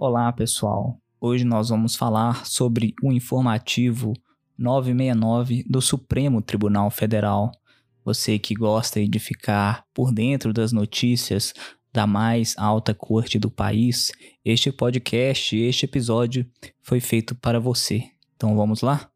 Olá, pessoal. Hoje nós vamos falar sobre o informativo 969 do Supremo Tribunal Federal. Você que gosta de ficar por dentro das notícias da mais alta corte do país, este podcast, este episódio foi feito para você. Então vamos lá?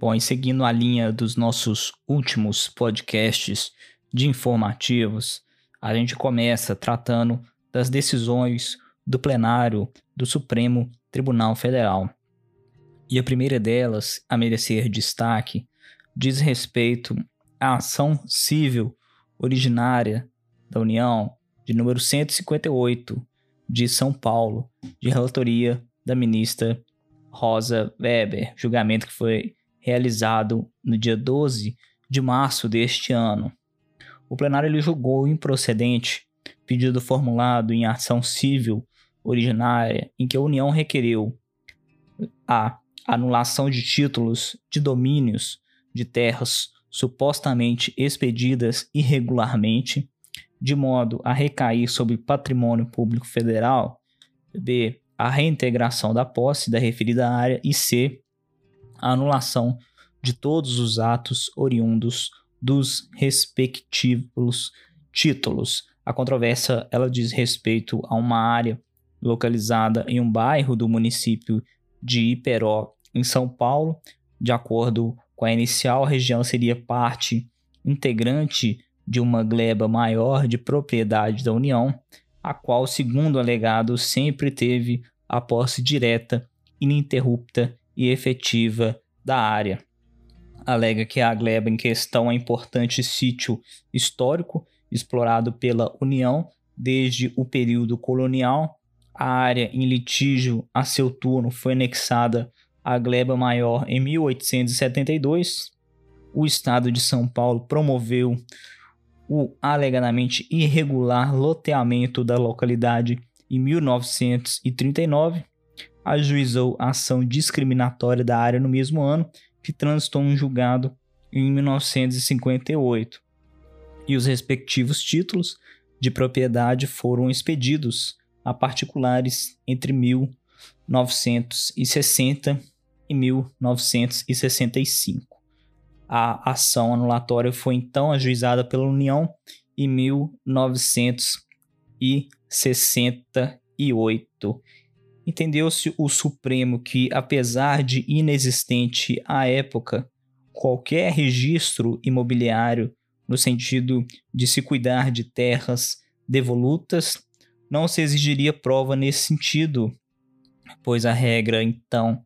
Bom, e seguindo a linha dos nossos últimos podcasts de informativos, a gente começa tratando das decisões do plenário do Supremo Tribunal Federal. E a primeira delas, a merecer destaque, diz respeito à ação civil originária da União de número 158 de São Paulo, de relatoria da ministra Rosa Weber, julgamento que foi realizado no dia 12 de março deste ano. O plenário ele julgou improcedente pedido formulado em ação civil originária em que a União requereu a anulação de títulos de domínios de terras supostamente expedidas irregularmente, de modo a recair sobre patrimônio público federal, b. a reintegração da posse da referida área e c a anulação de todos os atos oriundos dos respectivos títulos. A controvérsia ela diz respeito a uma área localizada em um bairro do município de Iperó, em São Paulo. De acordo com a inicial, a região seria parte integrante de uma gleba maior de propriedade da União, a qual, segundo o alegado, sempre teve a posse direta, ininterrupta e efetiva da área. Alega que a gleba em questão é importante sítio histórico explorado pela União desde o período colonial. A área em litígio a seu turno foi anexada à gleba maior em 1872. O estado de São Paulo promoveu o alegadamente irregular loteamento da localidade em 1939 ajuizou a ação discriminatória da área no mesmo ano, que transitou em julgado em 1958. E os respectivos títulos de propriedade foram expedidos a particulares entre 1960 e 1965. A ação anulatória foi então ajuizada pela União em 1968 Entendeu-se o Supremo que, apesar de inexistente à época qualquer registro imobiliário no sentido de se cuidar de terras devolutas, não se exigiria prova nesse sentido, pois a regra então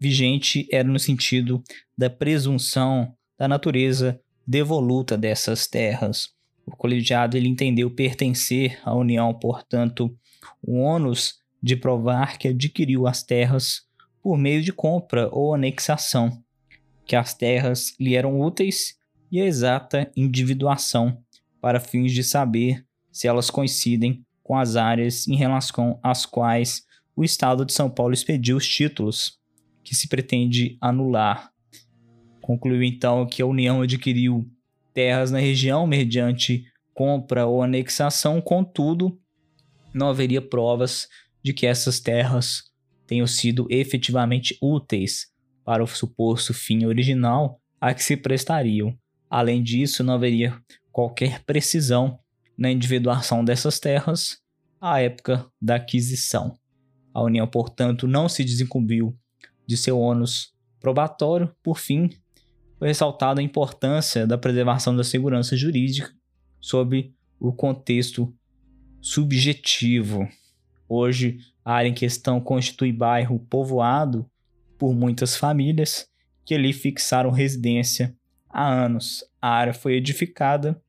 vigente era no sentido da presunção da natureza devoluta dessas terras. O colegiado ele entendeu pertencer à União, portanto, o ônus de provar que adquiriu as terras por meio de compra ou anexação, que as terras lhe eram úteis e a exata individuação para fins de saber se elas coincidem com as áreas em relação às quais o Estado de São Paulo expediu os títulos que se pretende anular. Concluiu então que a União adquiriu terras na região mediante compra ou anexação, contudo, não haveria provas de que essas terras tenham sido efetivamente úteis para o suposto fim original a que se prestariam. Além disso, não haveria qualquer precisão na individuação dessas terras à época da aquisição. A União, portanto, não se desincumbiu de seu ônus probatório. Por fim, foi ressaltada a importância da preservação da segurança jurídica sob o contexto subjetivo. Hoje, a área em questão constitui bairro povoado por muitas famílias que ali fixaram residência há anos. A área foi edificada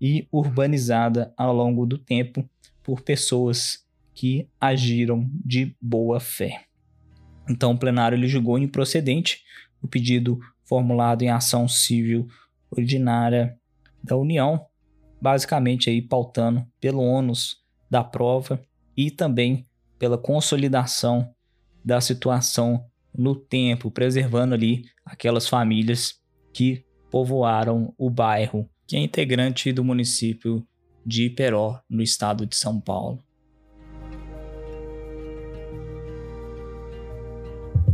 e urbanizada ao longo do tempo por pessoas que agiram de boa fé. Então, o plenário ele julgou improcedente o pedido formulado em ação civil ordinária da União, basicamente aí pautando pelo ônus da prova e também pela consolidação da situação no tempo, preservando ali aquelas famílias que povoaram o bairro, que é integrante do município de Iperó, no estado de São Paulo.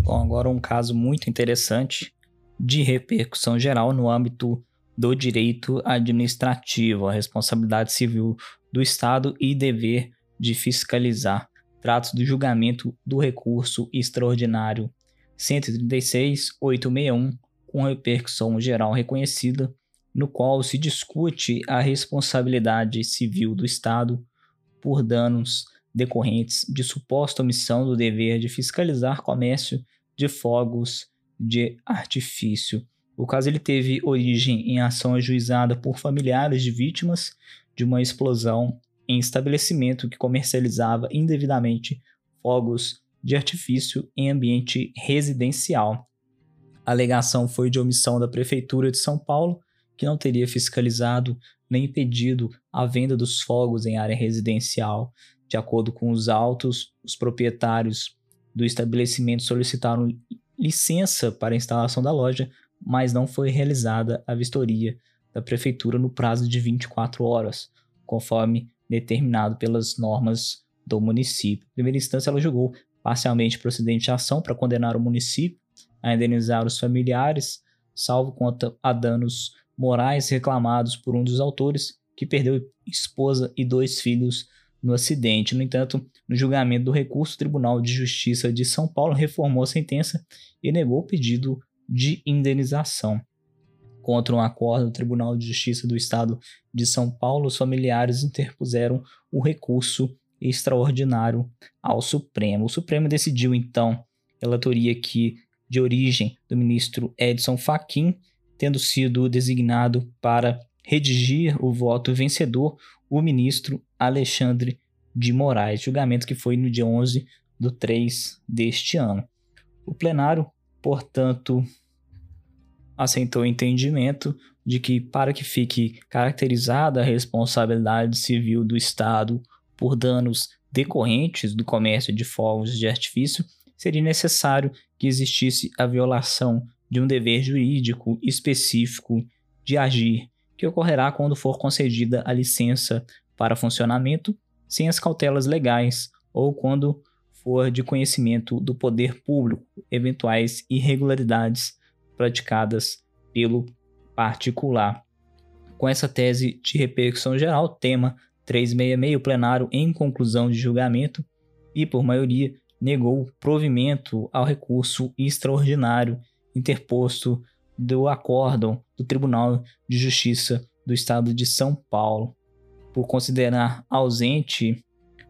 Bom, agora um caso muito interessante de repercussão geral no âmbito do direito administrativo, a responsabilidade civil do Estado e dever de fiscalizar. Tratos do julgamento do recurso extraordinário 136.861, com repercussão geral reconhecida, no qual se discute a responsabilidade civil do Estado por danos decorrentes de suposta omissão do dever de fiscalizar comércio de fogos de artifício. O caso ele teve origem em ação ajuizada por familiares de vítimas de uma explosão em estabelecimento que comercializava indevidamente fogos de artifício em ambiente residencial. A alegação foi de omissão da Prefeitura de São Paulo, que não teria fiscalizado nem impedido a venda dos fogos em área residencial. De acordo com os autos, os proprietários do estabelecimento solicitaram licença para a instalação da loja, mas não foi realizada a vistoria da prefeitura no prazo de 24 horas, conforme determinado pelas normas do município. Em primeira instância, ela julgou parcialmente procedente a ação para condenar o município a indenizar os familiares, salvo quanto a danos morais reclamados por um dos autores, que perdeu esposa e dois filhos no acidente. No entanto, no julgamento do recurso, o Tribunal de Justiça de São Paulo reformou a sentença e negou o pedido de indenização. Contra um acordo do Tribunal de Justiça do Estado de São Paulo, os familiares interpuseram o recurso extraordinário ao Supremo. O Supremo decidiu, então, relatoria que de origem do ministro Edson Fachin, tendo sido designado para redigir o voto vencedor o ministro Alexandre de Moraes, julgamento que foi no dia 11 do 3 deste ano. O plenário, portanto, aceitou o entendimento de que, para que fique caracterizada a responsabilidade civil do Estado por danos decorrentes do comércio de fogos de artifício, seria necessário que existisse a violação de um dever jurídico específico de agir que ocorrerá quando for concedida a licença para funcionamento sem as cautelas legais ou quando for de conhecimento do poder público eventuais irregularidades praticadas pelo particular. Com essa tese de repercussão geral, tema 366, o plenário, em conclusão de julgamento e por maioria, negou provimento ao recurso extraordinário interposto do acórdão do Tribunal de Justiça do Estado de São Paulo, por considerar ausente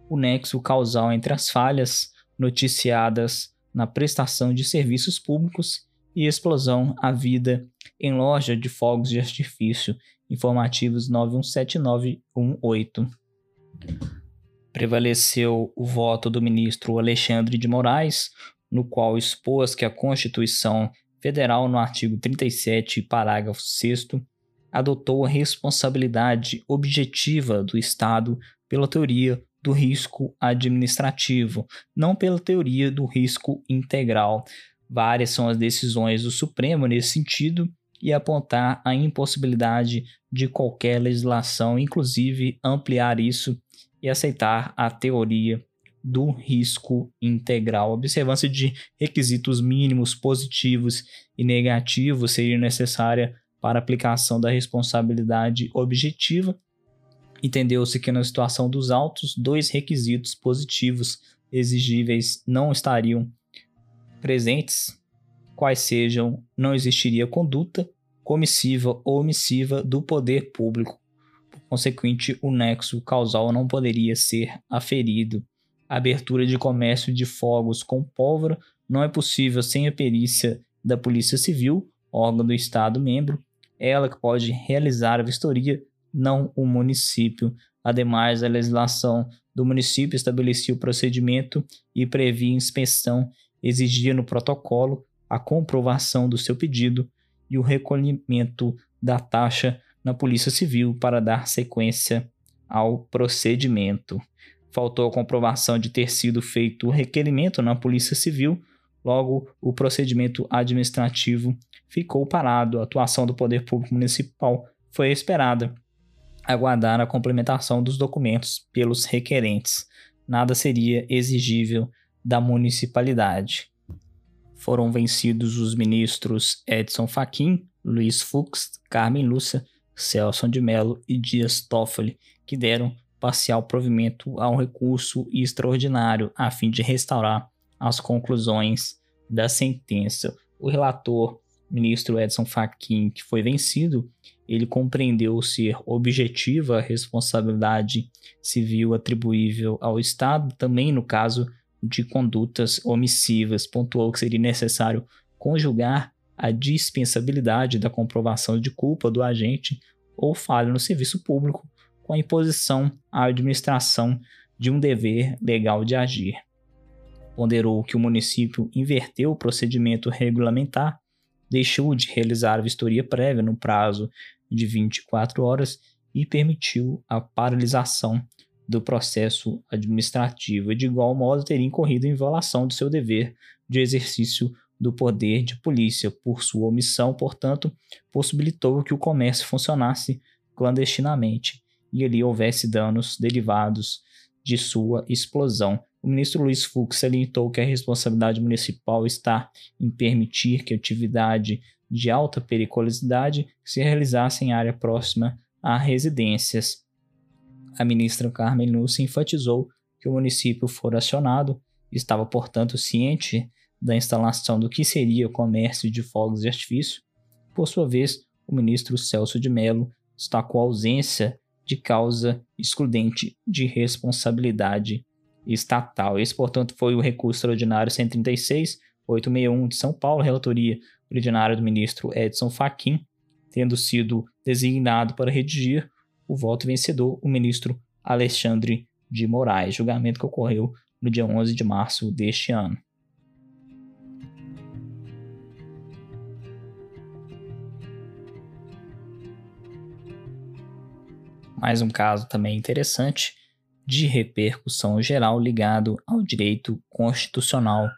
o nexo causal entre as falhas noticiadas na prestação de serviços públicos e explosão à vida em loja de fogos de artifício, informativos 917918. Prevaleceu o voto do ministro Alexandre de Moraes, no qual expôs que a Constituição Federal, no artigo 37, parágrafo 6, adotou a responsabilidade objetiva do Estado pela teoria do risco administrativo, não pela teoria do risco integral. Várias são as decisões do Supremo nesse sentido e apontar a impossibilidade de qualquer legislação, inclusive ampliar isso e aceitar a teoria do risco integral. A observância de requisitos mínimos positivos e negativos seria necessária para aplicação da responsabilidade objetiva. Entendeu-se que na situação dos autos, dois requisitos positivos exigíveis não estariam presentes, quais sejam não existiria conduta comissiva ou omissiva do poder público. Por consequente, o nexo causal não poderia ser aferido abertura de comércio de fogos com pólvora não é possível sem a perícia da Polícia Civil, órgão do Estado membro, ela que pode realizar a vistoria, não o município. Ademais, a legislação do município estabelecia o procedimento e previa inspeção, exigia no protocolo a comprovação do seu pedido e o recolhimento da taxa na Polícia Civil para dar sequência ao procedimento faltou a comprovação de ter sido feito o requerimento na Polícia Civil, Logo, o procedimento administrativo ficou parado. A atuação do poder público municipal foi esperada. Aguardar a complementação dos documentos pelos requerentes. Nada seria exigível da municipalidade. Foram vencidos os ministros Edson Fachin, Luiz Fux, Carmen Lúcia, Celso de Mello e Dias Toffoli, que deram parcial provimento ao recurso extraordinário a fim de restaurar as conclusões da sentença. O relator, ministro Edson Fachin, que foi vencido, ele compreendeu ser objetiva a responsabilidade civil atribuível ao Estado, também no caso de condutas omissivas, pontuou que seria necessário conjugar a dispensabilidade da comprovação de culpa do agente ou falha no serviço público com a imposição à administração de um dever legal de agir. Ponderou que o município inverteu o procedimento regulamentar, deixou de realizar a vistoria prévia no prazo de 24 horas e permitiu a paralisação do processo administrativo e, de igual modo, teria incorrido em violação do seu dever de exercício do poder de polícia. Por sua omissão, portanto, possibilitou que o comércio funcionasse clandestinamente e ali houvesse danos derivados de sua explosão. O ministro Luiz Fux salientou que a responsabilidade municipal está em permitir que atividade de alta periculosidade se realizasse em área próxima a residências a ministra Carmen Lúcia enfatizou que o município for acionado estava, portanto, ciente da instalação do que seria o comércio de fogos de artifício. Por sua vez, o ministro Celso de Mello destacou a ausência de causa excludente de responsabilidade estatal. Esse, portanto, foi o recurso extraordinário 136.861 de São Paulo, relatoria ordinária do ministro Edson Fachin, tendo sido designado para redigir o voto vencedor, o ministro Alexandre de Moraes, julgamento que ocorreu no dia 11 de março deste ano. Mais um caso também interessante de repercussão geral ligado ao direito constitucional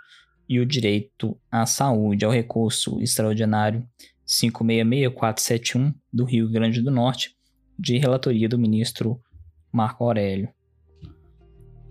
e o direito à saúde, ao recurso extraordinário 566471 do Rio Grande do Norte, de relatoria do ministro Marco Aurélio.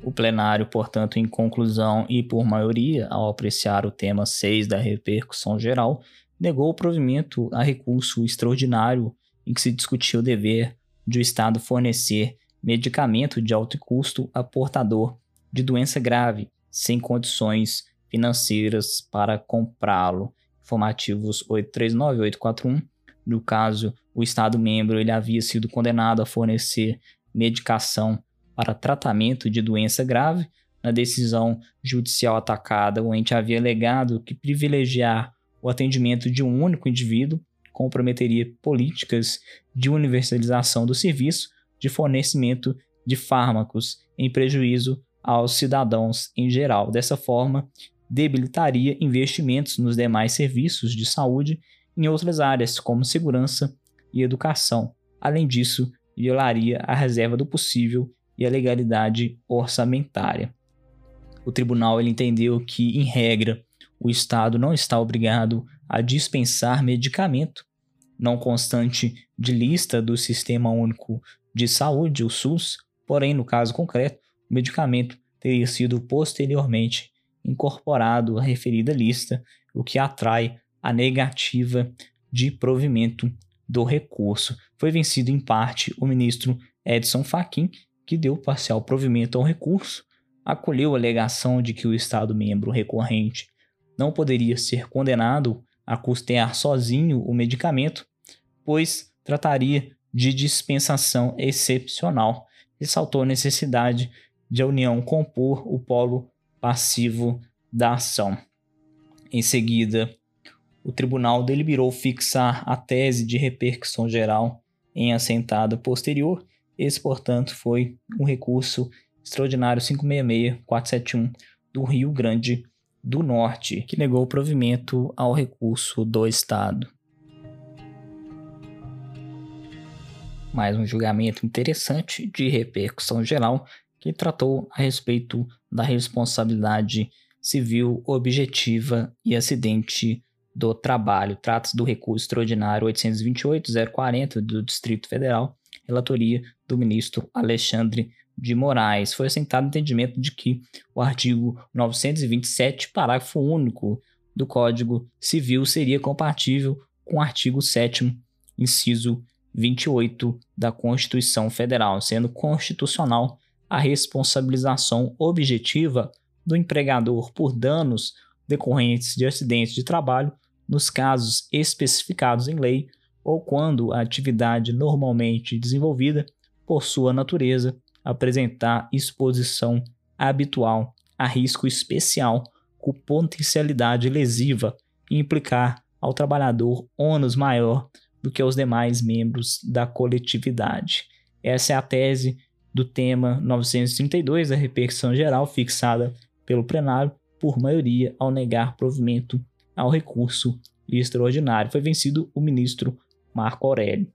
O plenário, portanto, em conclusão e por maioria, ao apreciar o tema 6 da repercussão geral, negou o provimento a recurso extraordinário em que se discutiu o dever de o Estado fornecer medicamento de alto custo a portador de doença grave, sem condições financeiras para comprá-lo. Informativos 839 e 841 no caso, o Estado membro ele havia sido condenado a fornecer medicação para tratamento de doença grave. Na decisão judicial atacada, o ente havia alegado que privilegiar o atendimento de um único indivíduo comprometeria políticas de universalização do serviço de fornecimento de fármacos em prejuízo aos cidadãos em geral. Dessa forma, debilitaria investimentos nos demais serviços de saúde em outras áreas, como segurança e educação. Além disso, violaria a reserva do possível e a legalidade orçamentária. O tribunal entendeu que, em regra, o Estado não está obrigado a dispensar medicamento, não constante de lista do Sistema Único de Saúde, o SUS, porém, no caso concreto, o medicamento teria sido posteriormente incorporado à referida lista, o que atrai a negativa de provimento do recurso. Foi vencido em parte o ministro Edson Fachin, que deu parcial provimento ao recurso, acolheu a alegação de que o Estado membro recorrente não poderia ser condenado a custear sozinho o medicamento, pois trataria de dispensação excepcional. Ressaltou a necessidade de a União compor o polo passivo da ação. Em seguida, o tribunal deliberou fixar a tese de repercussão geral em assentado posterior. Esse, portanto, foi um recurso extraordinário 566-471 do Rio Grande do Norte, que negou o provimento ao recurso do Estado. Mais um julgamento interessante de repercussão geral que tratou a respeito da responsabilidade civil objetiva e acidente do trabalho. Trata-se do recurso extraordinário 828-040 do Distrito Federal, relatoria do ministro Alexandre de Moraes. Foi assentado o entendimento de que o artigo 927, parágrafo único do Código Civil seria compatível com o artigo 7 inciso 28 da Constituição Federal, sendo constitucional a responsabilização objetiva do empregador por danos decorrentes de acidentes de trabalho nos casos especificados em lei ou quando a atividade normalmente desenvolvida, por sua natureza, apresentar exposição habitual a risco especial com potencialidade lesiva e implicar ao trabalhador ônus maior do que aos demais membros da coletividade. Essa é a tese do tema 932 da repercussão geral fixada pelo plenário por maioria ao negar provimento ao recurso extraordinário. Foi vencido o ministro Marco Aurélio.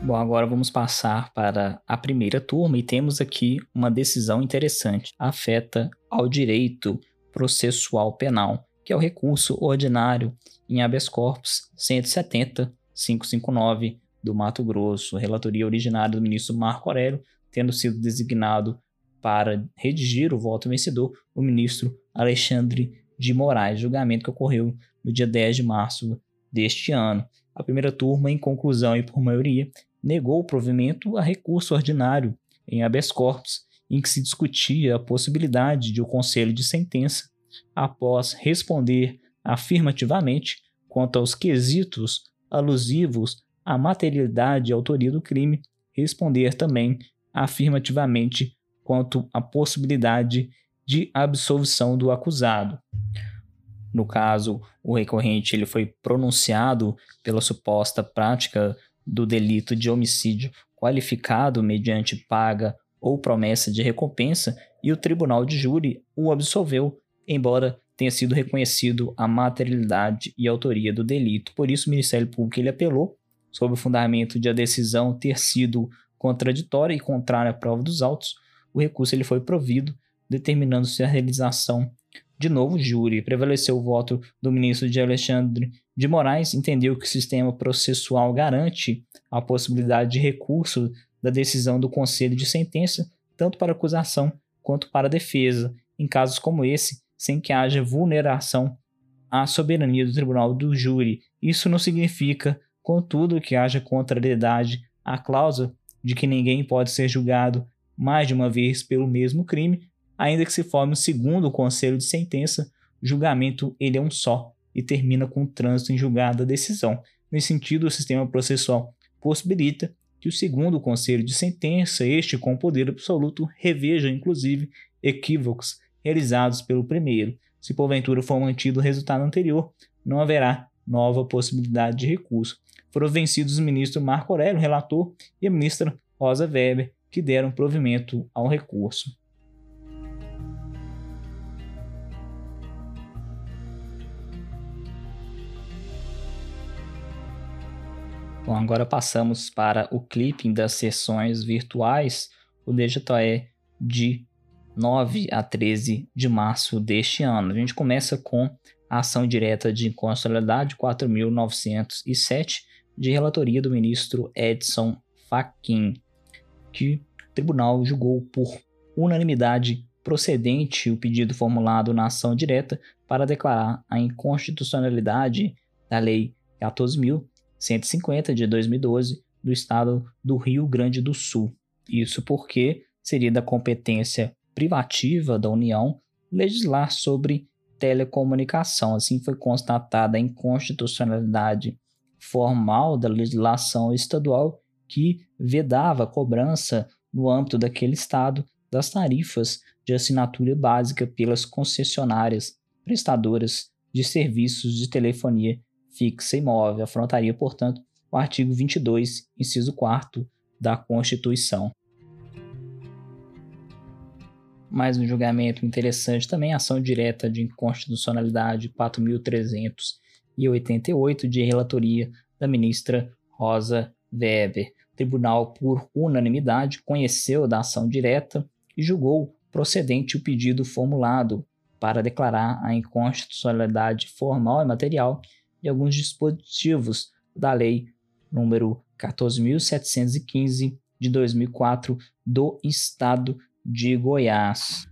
Bom, agora vamos passar para a primeira turma e temos aqui uma decisão interessante. Afeta ao direito processual penal, que é o recurso ordinário em habeas corpus 170.559 do Mato Grosso, relatoria originária do ministro Marco Aurélio, tendo sido designado para redigir o voto vencedor o ministro Alexandre de Moraes, julgamento que ocorreu no dia 10 de março deste ano. A primeira turma, em conclusão e por maioria, negou o provimento a recurso ordinário em habeas corpus, em que se discutia a possibilidade de o conselho de sentença, após responder afirmativamente quanto aos quesitos alusivos à materialidade e autoria do crime, responder também afirmativamente quanto à possibilidade de absolvição do acusado. No caso, o recorrente ele foi pronunciado pela suposta prática do delito de homicídio qualificado mediante paga ou promessa de recompensa e o tribunal de júri o absolveu, embora tenha sido reconhecido a materialidade e autoria do delito. Por isso, o Ministério Público ele apelou, sob o fundamento de a decisão ter sido contraditória e contrária à prova dos autos, o recurso ele foi provido, determinando-se a realização de novo júri. Prevaleceu o voto do ministro de Alexandre de Moraes, entendeu que o sistema processual garante a possibilidade de recurso da decisão do conselho de sentença, tanto para acusação quanto para defesa, em casos como esse, sem que haja vulneração à soberania do tribunal do júri. Isso não significa, contudo, que haja contrariedade à cláusula de que ninguém pode ser julgado mais de uma vez pelo mesmo crime, ainda que se forme um segundo conselho de sentença, julgamento ele é um só e termina com o trânsito em julgada decisão. Nesse sentido, o sistema processual possibilita que o segundo conselho de sentença, este com poder absoluto, reveja inclusive equívocos realizados pelo primeiro. Se porventura for mantido o resultado anterior, não haverá nova possibilidade de recurso. Foram vencidos o ministro Marco Aurélio, relator, e a ministra Rosa Weber, que deram provimento ao recurso. Bom, agora passamos para o clipping das sessões virtuais. O DGTOE de 9 a 13 de março deste ano. A gente começa com ação direta de inconstitucionalidade 4.907, de relatoria do ministro Edson Fachin que o tribunal julgou por unanimidade procedente o pedido formulado na ação direta para declarar a inconstitucionalidade da Lei 14.150 de 2012 do Estado do Rio Grande do Sul. Isso porque seria da competência privativa da União legislar sobre telecomunicação. Assim foi constatada a inconstitucionalidade formal da legislação estadual que vedava a cobrança no âmbito daquele estado das tarifas de assinatura básica pelas concessionárias prestadoras de serviços de telefonia fixa e móvel. Afrontaria, portanto, o artigo 22, inciso 4 da Constituição. Mais um julgamento interessante também, ação direta de inconstitucionalidade 4.388 de relatoria da ministra Rosa Weber. O tribunal, por unanimidade, conheceu da ação direta e julgou procedente o pedido formulado para declarar a inconstitucionalidade formal e material de alguns dispositivos da Lei número 14.715 de 2004 do Estado de Goiás.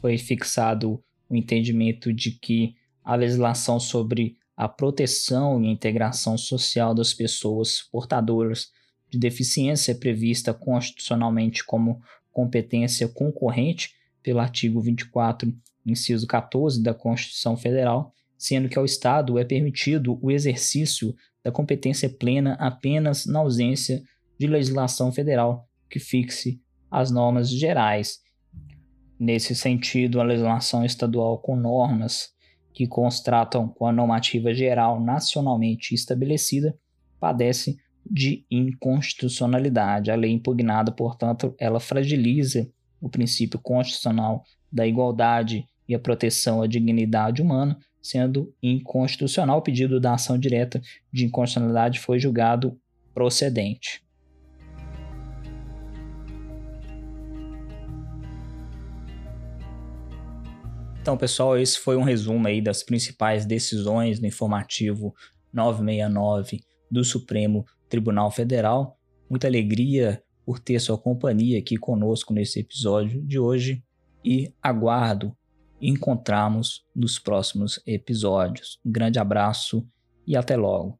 Foi fixado o entendimento de que a legislação sobre a proteção e integração social das pessoas portadoras de deficiência é prevista constitucionalmente como competência concorrente pelo artigo 24, inciso 14 da Constituição Federal, sendo que ao Estado é permitido o exercício da competência plena apenas na ausência de legislação federal que fixe as normas gerais. Nesse sentido, a legislação estadual com normas que constratam com a normativa geral nacionalmente estabelecida padece de inconstitucionalidade. A lei impugnada, portanto, ela fragiliza o princípio constitucional da igualdade e a proteção à dignidade humana, sendo inconstitucional o pedido da ação direta de inconstitucionalidade foi julgado procedente. Então, pessoal, esse foi um resumo aí das principais decisões no informativo 969 do Supremo Tribunal Federal. Muita alegria por ter sua companhia aqui conosco nesse episódio de hoje e aguardo encontrarmos nos próximos episódios. Um grande abraço e até logo.